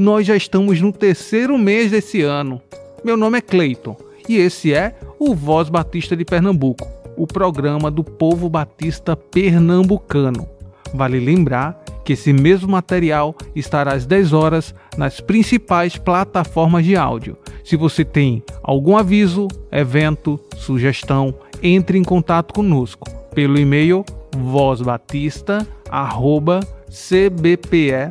nós já estamos no terceiro mês desse ano. Meu nome é Cleiton e esse é o Voz Batista de Pernambuco, o programa do povo batista pernambucano. Vale lembrar que esse mesmo material estará às 10 horas nas principais plataformas de áudio. Se você tem algum aviso, evento, sugestão, entre em contato conosco pelo e-mail vozbatista.com cbpe.org.br.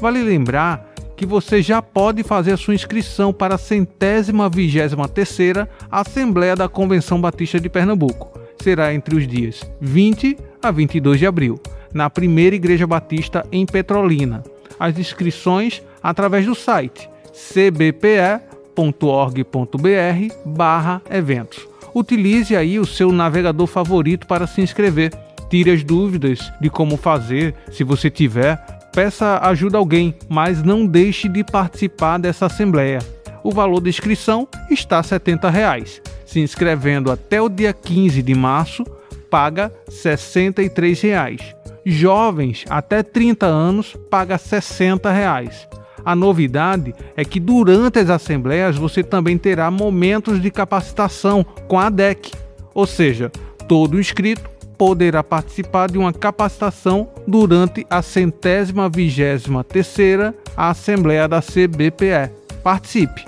Vale lembrar que você já pode fazer sua inscrição para a centésima vigésima terceira Assembleia da Convenção Batista de Pernambuco. Será entre os dias 20 a 22 de abril, na primeira Igreja Batista em Petrolina. As inscrições através do site cbpe.org.br/eventos. Utilize aí o seu navegador favorito para se inscrever tire as dúvidas de como fazer, se você tiver, peça ajuda a alguém, mas não deixe de participar dessa assembleia. O valor da inscrição está 70 reais. Se inscrevendo até o dia 15 de março, paga 63 reais. Jovens até 30 anos paga 60 reais. A novidade é que durante as assembleias você também terá momentos de capacitação com a DEC, ou seja, todo inscrito poderá participar de uma capacitação durante a centésima vigésima terceira Assembleia da CBPE. Participe!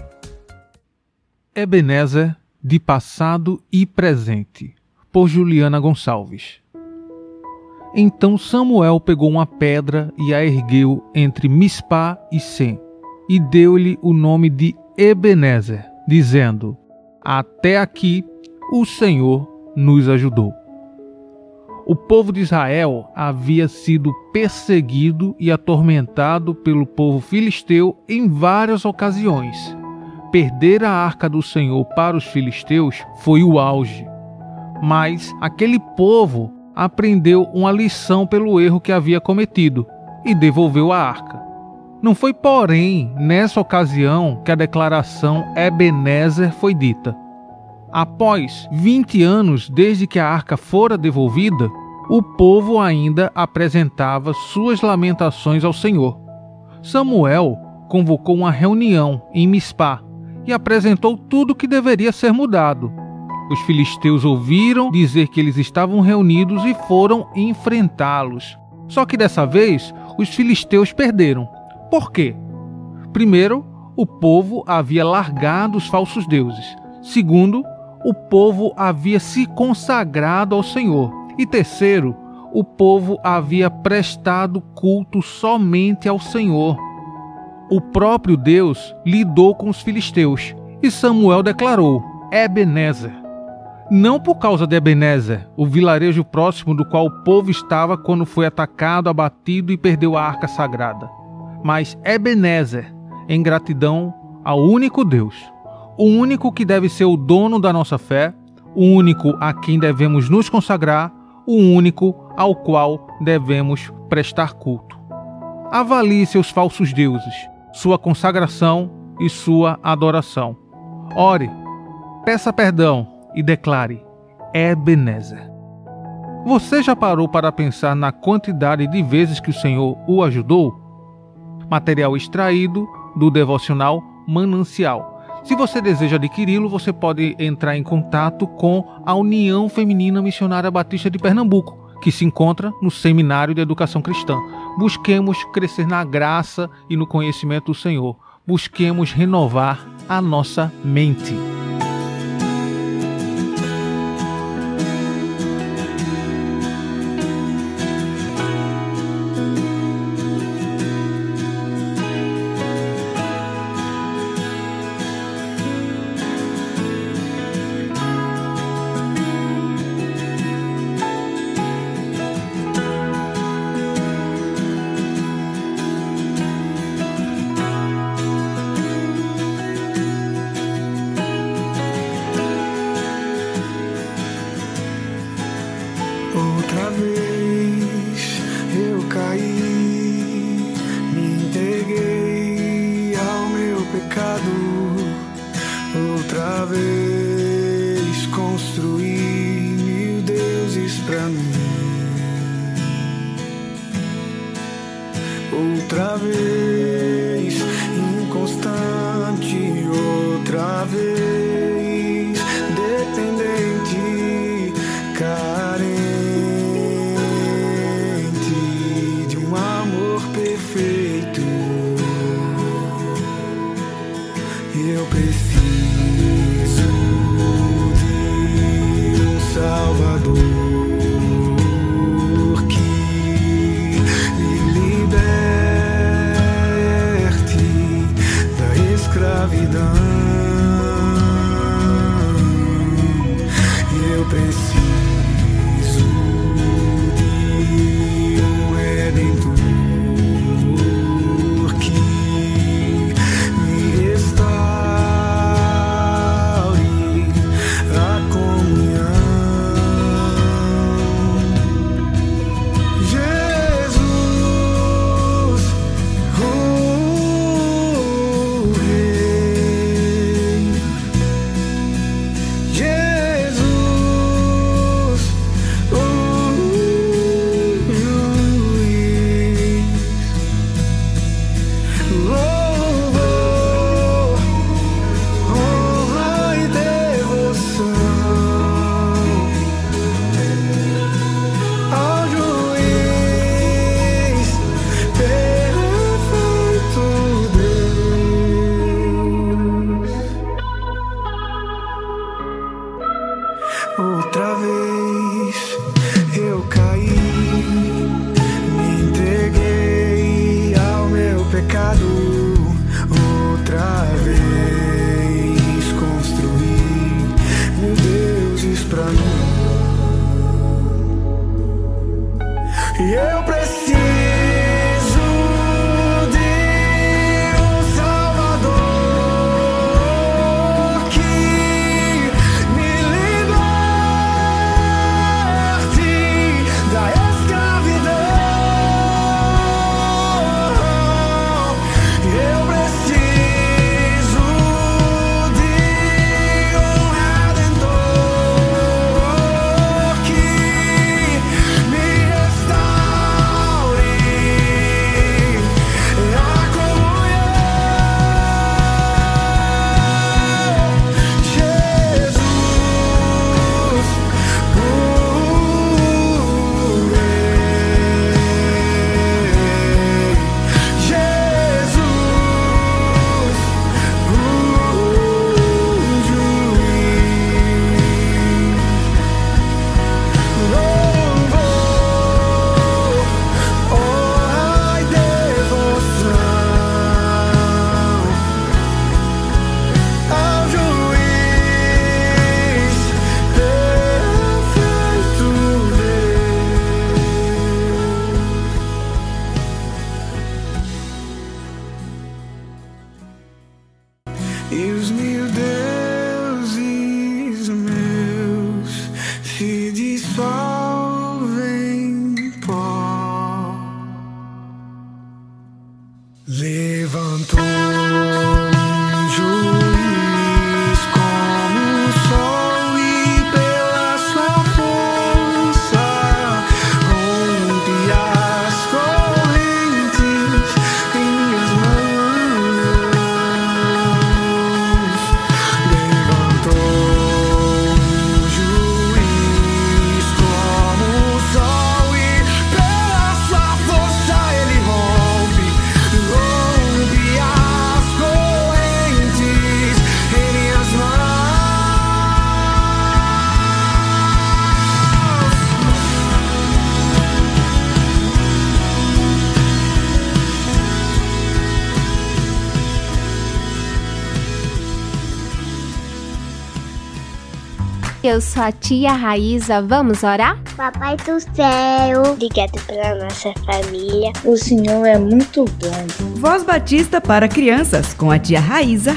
Ebenezer de passado e presente, por Juliana Gonçalves. Então Samuel pegou uma pedra e a ergueu entre Mispá e Sem, e deu-lhe o nome de Ebenezer, dizendo: Até aqui o Senhor nos ajudou. O povo de Israel havia sido perseguido e atormentado pelo povo filisteu em várias ocasiões. Perder a arca do Senhor para os filisteus foi o auge. Mas aquele povo aprendeu uma lição pelo erro que havia cometido e devolveu a arca. Não foi, porém, nessa ocasião que a declaração Ebenezer foi dita. Após 20 anos desde que a arca fora devolvida, o povo ainda apresentava suas lamentações ao Senhor. Samuel convocou uma reunião em Mispá e apresentou tudo o que deveria ser mudado. Os filisteus ouviram dizer que eles estavam reunidos e foram enfrentá-los. Só que dessa vez os filisteus perderam. Por quê? Primeiro, o povo havia largado os falsos deuses. Segundo, o povo havia se consagrado ao Senhor. E terceiro, o povo havia prestado culto somente ao Senhor. O próprio Deus lidou com os filisteus e Samuel declarou: Ebenezer. Não por causa de Ebenezer, o vilarejo próximo do qual o povo estava quando foi atacado, abatido e perdeu a arca sagrada, mas Ebenezer, em gratidão ao único Deus o único que deve ser o dono da nossa fé, o único a quem devemos nos consagrar, o único ao qual devemos prestar culto. Avalie seus falsos deuses, sua consagração e sua adoração. Ore, peça perdão e declare: Ebenezer. Você já parou para pensar na quantidade de vezes que o Senhor o ajudou? Material extraído do devocional Manancial se você deseja adquiri-lo, você pode entrar em contato com a União Feminina Missionária Batista de Pernambuco, que se encontra no Seminário de Educação Cristã. Busquemos crescer na graça e no conhecimento do Senhor. Busquemos renovar a nossa mente. Eu sou a tia Raíza. Vamos orar? Papai do céu, obrigado pela nossa família. O Senhor é muito bom. Voz Batista para crianças com a tia Raíza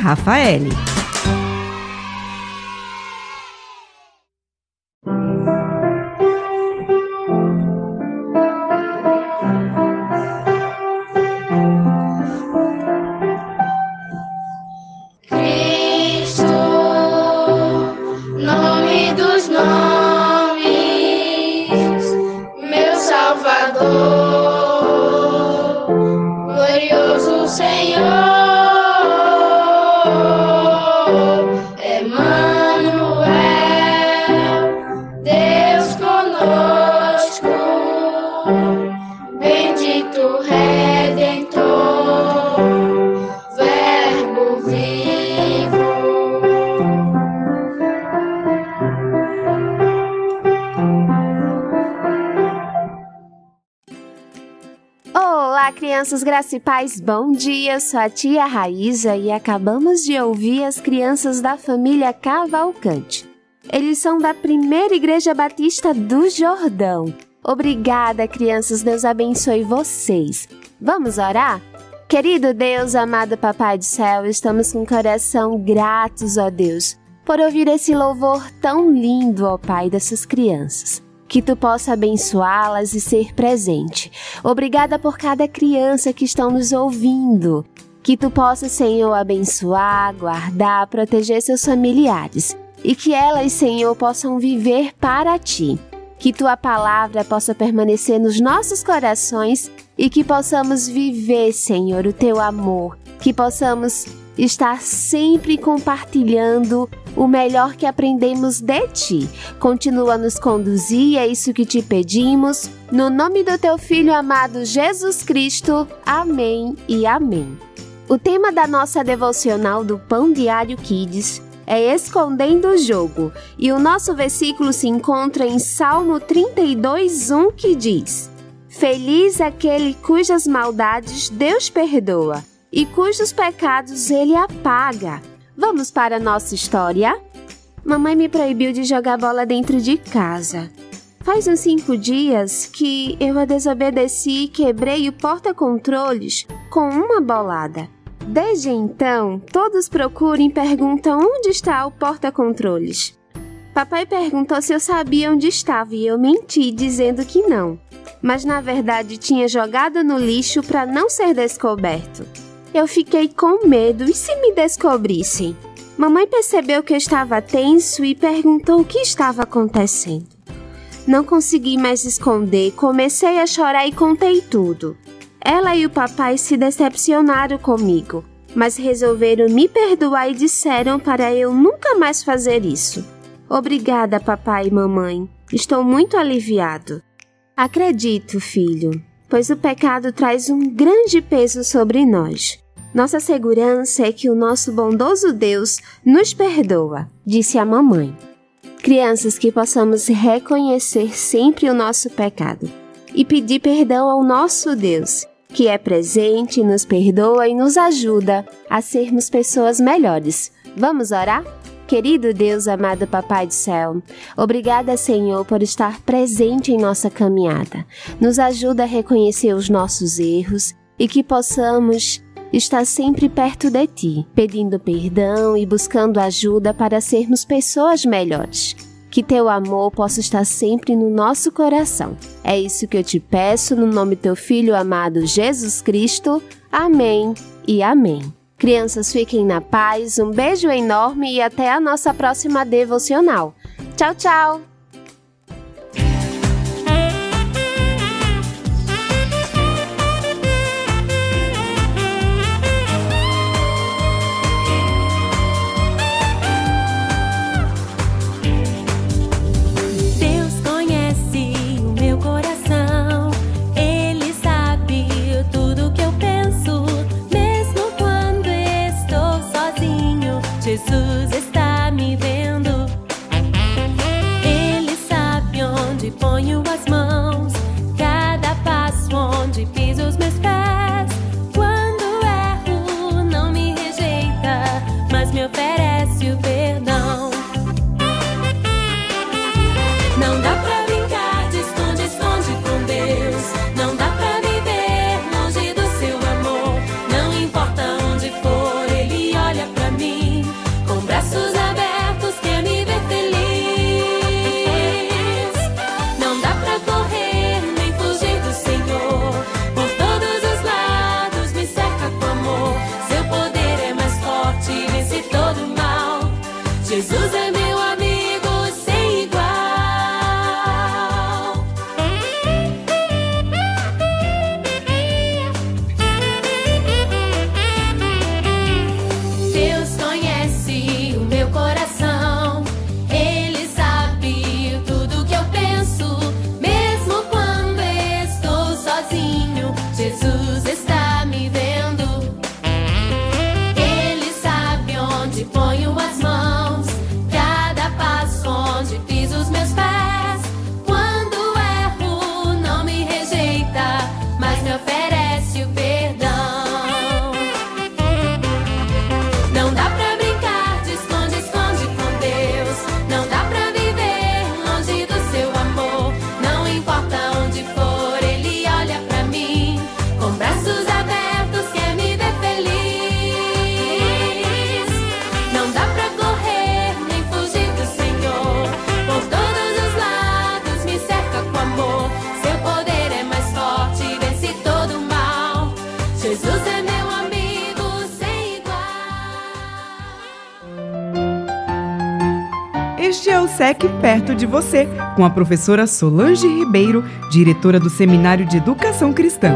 Crianças gracipais, bom dia! Sou a tia Raíza e acabamos de ouvir as crianças da família Cavalcante. Eles são da primeira Igreja Batista do Jordão. Obrigada, crianças, Deus abençoe vocês. Vamos orar? Querido Deus, amado Papai do Céu, estamos com o coração gratos, ó Deus, por ouvir esse louvor tão lindo, ó Pai, dessas crianças que tu possa abençoá-las e ser presente. Obrigada por cada criança que estão nos ouvindo. Que tu possa, Senhor, abençoar, guardar, proteger seus familiares e que elas, Senhor, possam viver para ti. Que tua palavra possa permanecer nos nossos corações e que possamos viver, Senhor, o teu amor. Que possamos estar sempre compartilhando o melhor que aprendemos de ti. Continua a nos conduzir, é isso que te pedimos. No nome do teu Filho amado Jesus Cristo. Amém e amém. O tema da nossa devocional do Pão Diário Kids é Escondendo o Jogo, e o nosso versículo se encontra em Salmo 32:1 que diz: Feliz aquele cujas maldades Deus perdoa e cujos pecados ele apaga. Vamos para a nossa história? Mamãe me proibiu de jogar bola dentro de casa. Faz uns cinco dias que eu a desobedeci e quebrei o porta-controles com uma bolada. Desde então, todos procuram e perguntam onde está o porta-controles. Papai perguntou se eu sabia onde estava e eu menti dizendo que não, mas na verdade tinha jogado no lixo para não ser descoberto. Eu fiquei com medo e se me descobrissem? Mamãe percebeu que eu estava tenso e perguntou o que estava acontecendo. Não consegui mais esconder, comecei a chorar e contei tudo. Ela e o papai se decepcionaram comigo, mas resolveram me perdoar e disseram para eu nunca mais fazer isso. Obrigada, papai e mamãe. Estou muito aliviado. Acredito, filho, pois o pecado traz um grande peso sobre nós. Nossa segurança é que o nosso bondoso Deus nos perdoa, disse a mamãe. Crianças, que possamos reconhecer sempre o nosso pecado e pedir perdão ao nosso Deus, que é presente, nos perdoa e nos ajuda a sermos pessoas melhores. Vamos orar? Querido Deus, amado Papai do Céu, obrigada, Senhor, por estar presente em nossa caminhada. Nos ajuda a reconhecer os nossos erros e que possamos está sempre perto de ti, pedindo perdão e buscando ajuda para sermos pessoas melhores. Que teu amor possa estar sempre no nosso coração. É isso que eu te peço no nome do teu filho amado Jesus Cristo. Amém e amém. Crianças, fiquem na paz, um beijo enorme e até a nossa próxima devocional. Tchau, tchau! Este é o SEC Perto de Você, com a professora Solange Ribeiro, diretora do Seminário de Educação Cristã.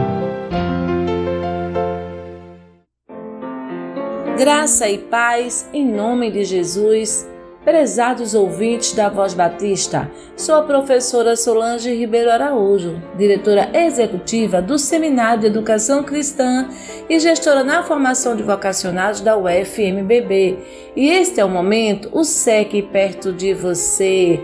Graça e paz em nome de Jesus. Prezados ouvintes da Voz Batista, sou a professora Solange Ribeiro Araújo, diretora executiva do Seminário de Educação Cristã e gestora na formação de vocacionados da UFMBB. E este é o momento, o SEC perto de você.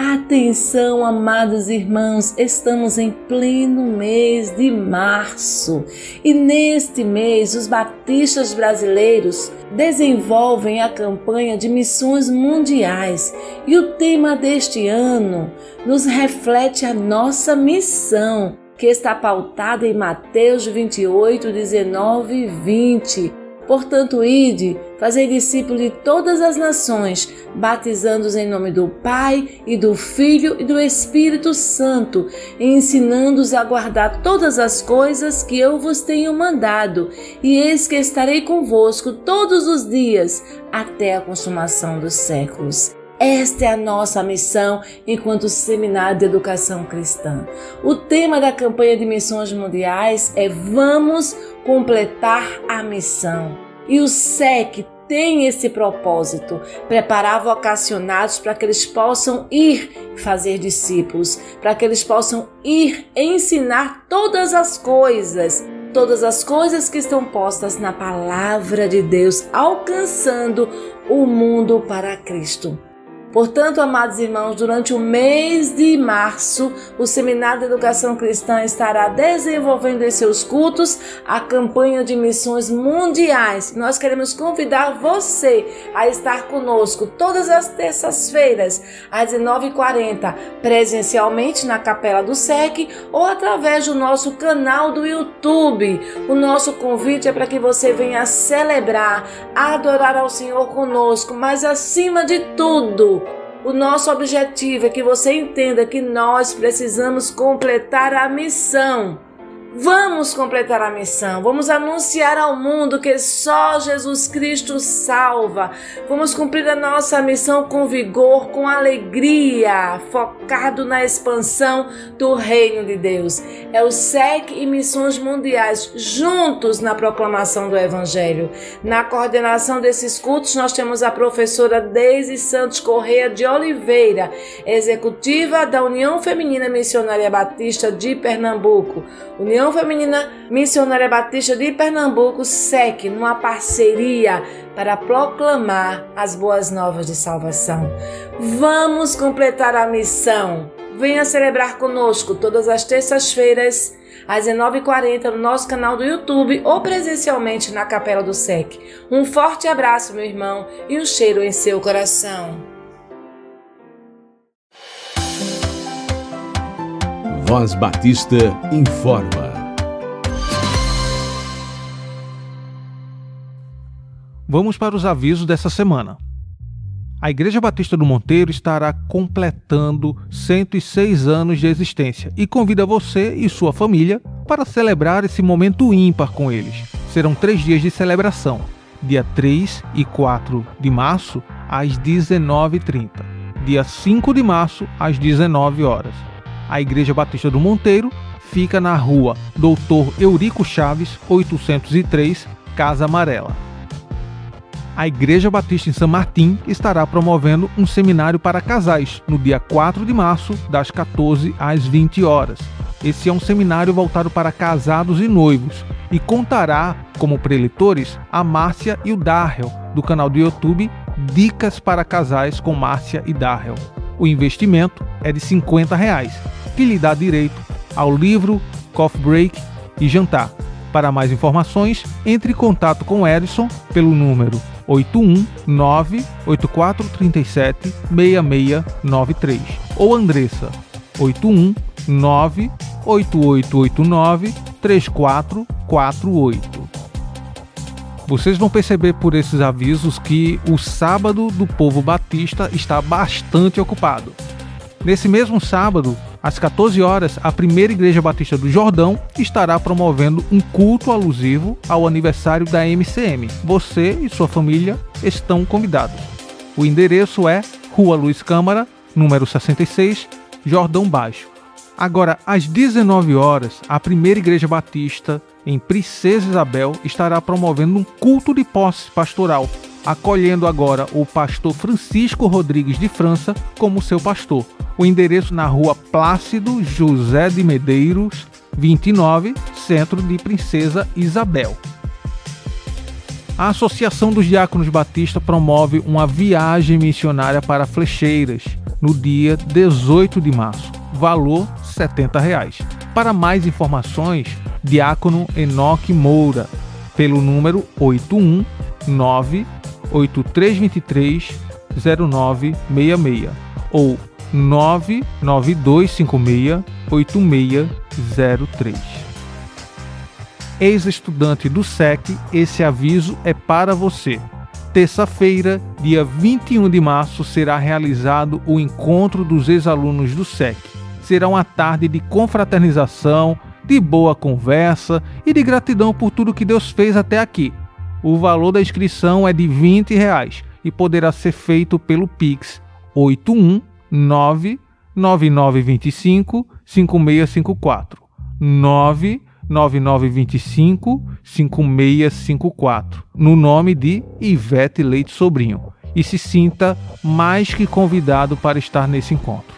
Atenção, amados irmãos, estamos em pleno mês de março e neste mês os batistas brasileiros desenvolvem a campanha de missões mundiais e o tema deste ano nos reflete a nossa missão, que está pautada em Mateus 28, 19 e 20 Portanto, ide, fazei discípulos de todas as nações, batizando-os em nome do Pai e do Filho e do Espírito Santo, e ensinando-os a guardar todas as coisas que eu vos tenho mandado. E eis que estarei convosco todos os dias, até a consumação dos séculos. Esta é a nossa missão enquanto Seminário de Educação Cristã. O tema da campanha de missões mundiais é Vamos completar a missão. E o SEC tem esse propósito, preparar vocacionados para que eles possam ir fazer discípulos, para que eles possam ir ensinar todas as coisas, todas as coisas que estão postas na palavra de Deus, alcançando o mundo para Cristo. Portanto, amados irmãos, durante o mês de março, o Seminário de Educação Cristã estará desenvolvendo em seus cultos a campanha de missões mundiais. Nós queremos convidar você a estar conosco todas as terças-feiras, às 19h40, presencialmente na Capela do SEC ou através do nosso canal do YouTube. O nosso convite é para que você venha celebrar, adorar ao Senhor conosco, mas acima de tudo, o nosso objetivo é que você entenda que nós precisamos completar a missão Vamos completar a missão, vamos anunciar ao mundo que só Jesus Cristo salva. Vamos cumprir a nossa missão com vigor, com alegria, focado na expansão do reino de Deus. É o SEC e Missões Mundiais juntos na proclamação do Evangelho. Na coordenação desses cultos, nós temos a professora Deise Santos Correia de Oliveira, executiva da União Feminina Missionária Batista de Pernambuco. União União Feminina Missionária Batista de Pernambuco, SEC, numa parceria para proclamar as boas novas de salvação. Vamos completar a missão. Venha celebrar conosco todas as terças-feiras às 19h40 no nosso canal do YouTube ou presencialmente na Capela do SEC. Um forte abraço, meu irmão, e um cheiro em seu coração. Voz Batista informa. Vamos para os avisos dessa semana. A Igreja Batista do Monteiro estará completando 106 anos de existência e convida você e sua família para celebrar esse momento ímpar com eles. Serão três dias de celebração, dia 3 e 4 de março, às 19h30, dia 5 de março, às 19 horas. A Igreja Batista do Monteiro fica na rua Doutor Eurico Chaves, 803, Casa Amarela a Igreja Batista em São Martim estará promovendo um seminário para casais no dia 4 de março, das 14 às 20 horas. Esse é um seminário voltado para casados e noivos e contará como preletores a Márcia e o Darrell, do canal do YouTube Dicas para Casais com Márcia e Darrell. O investimento é de 50 reais, que lhe dá direito ao livro, coffee break e jantar. Para mais informações, entre em contato com Edson pelo número 819 8437 6693 ou Andressa 819 8889 3448. Vocês vão perceber por esses avisos que o sábado do povo batista está bastante ocupado. Nesse mesmo sábado, Às 14 horas, a Primeira Igreja Batista do Jordão estará promovendo um culto alusivo ao aniversário da MCM. Você e sua família estão convidados. O endereço é Rua Luiz Câmara, número 66, Jordão Baixo. Agora, às 19 horas, a Primeira Igreja Batista em Princesa Isabel estará promovendo um culto de posse pastoral, acolhendo agora o pastor Francisco Rodrigues de França como seu pastor. O endereço na rua Plácido José de Medeiros, 29, centro de Princesa Isabel. A Associação dos Diáconos Batista promove uma viagem missionária para Flecheiras no dia 18 de março. Valor 70 reais. Para mais informações, Diácono Enoque Moura, pelo número 819 8323 0966 ou 99256 8603. Ex-estudante do SEC, esse aviso é para você. Terça-feira, dia 21 de março, será realizado o encontro dos ex-alunos do SEC. Será uma tarde de confraternização, de boa conversa e de gratidão por tudo que Deus fez até aqui. O valor da inscrição é de 20 reais e poderá ser feito pelo Pix 819 9925 5654 99925 5654 no nome de Ivete Leite Sobrinho e se sinta mais que convidado para estar nesse encontro.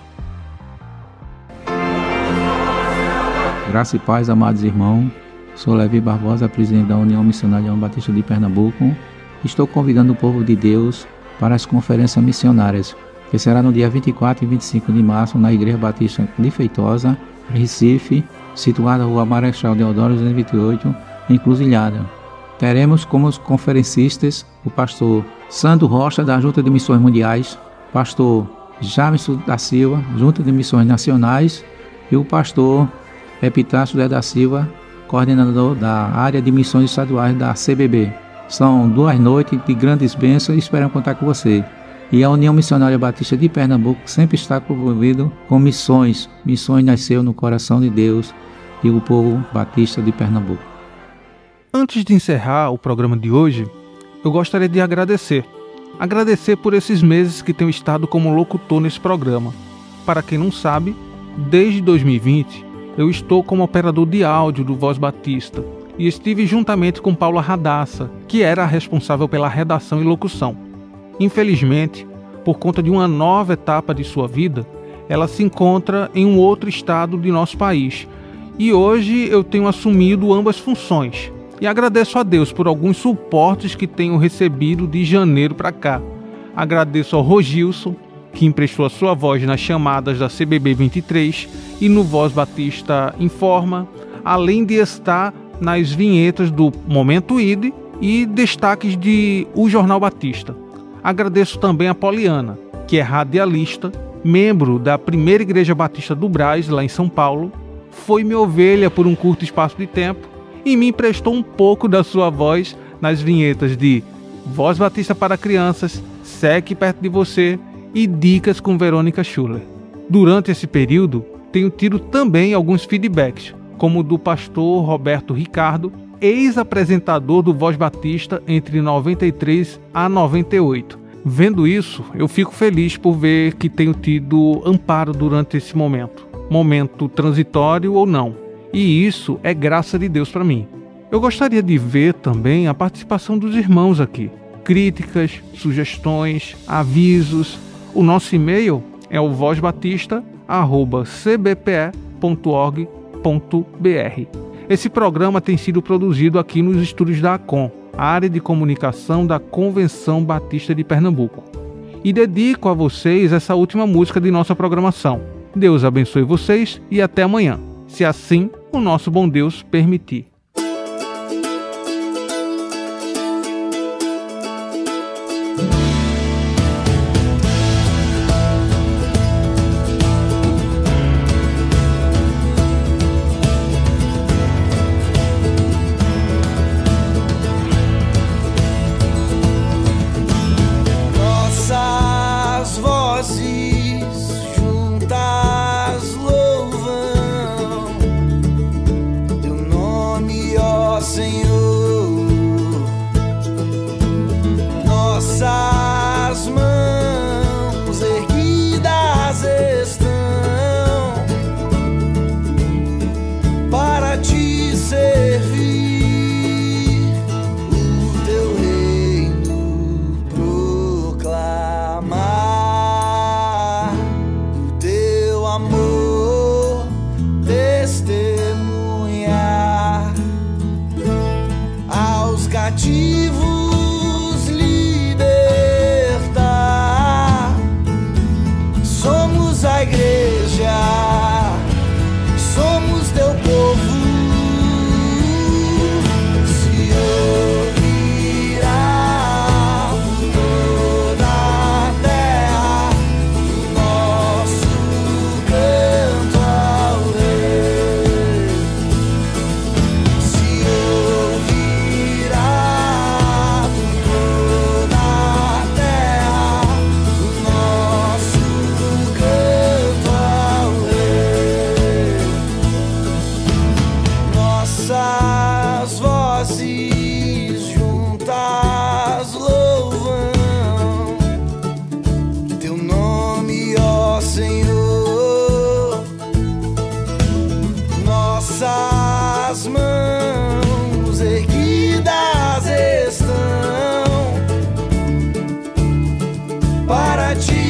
Graça e paz, amados irmãos. Sou Levi Barbosa, presidente da União Missionária João Batista de Pernambuco. Estou convidando o povo de Deus para as conferências missionárias, que será no dia 24 e 25 de março na Igreja Batista de Feitosa, Recife, situada na Rua Marechal Deodoro 228, em Cruzilhada. Teremos como conferencistas o pastor Sandro Rocha, da Junta de Missões Mundiais, pastor Jamison da Silva, Junta de Missões Nacionais, e o pastor Epitácio da Silva, coordenador da área de missões estaduais da CBB. São duas noites de grandes bênçãos e esperamos contar com você. E a União Missionária Batista de Pernambuco sempre está envolvido com missões. Missões nasceu no coração de Deus e o povo batista de Pernambuco. Antes de encerrar o programa de hoje, eu gostaria de agradecer. Agradecer por esses meses que tenho estado como locutor nesse programa. Para quem não sabe, desde 2020 eu estou como operador de áudio do Voz Batista e estive juntamente com Paula Radassa, que era a responsável pela redação e locução. Infelizmente, por conta de uma nova etapa de sua vida, ela se encontra em um outro estado de nosso país. E hoje eu tenho assumido ambas funções. E agradeço a Deus por alguns suportes que tenho recebido de janeiro para cá. Agradeço ao Rogilson, que emprestou a sua voz nas chamadas da CBB 23 e no Voz Batista Informa, além de estar nas vinhetas do Momento ID e destaques de O Jornal Batista. Agradeço também a Poliana, que é radialista, membro da Primeira Igreja Batista do Braz, lá em São Paulo, foi minha ovelha por um curto espaço de tempo e me emprestou um pouco da sua voz nas vinhetas de Voz Batista para Crianças, Seque Perto de Você e Dicas com Verônica Schuller. Durante esse período, tenho tido também alguns feedbacks, como o do pastor Roberto Ricardo, ex-apresentador do Voz Batista entre 93 a 98. Vendo isso, eu fico feliz por ver que tenho tido amparo durante esse momento, momento transitório ou não. E isso é graça de Deus para mim. Eu gostaria de ver também a participação dos irmãos aqui. Críticas, sugestões, avisos. O nosso e-mail é o vozbatista@cbpe.org.br. Esse programa tem sido produzido aqui nos estúdios da ACOM, área de comunicação da Convenção Batista de Pernambuco. E dedico a vocês essa última música de nossa programação. Deus abençoe vocês e até amanhã, se assim o nosso bom Deus permitir. alegre. te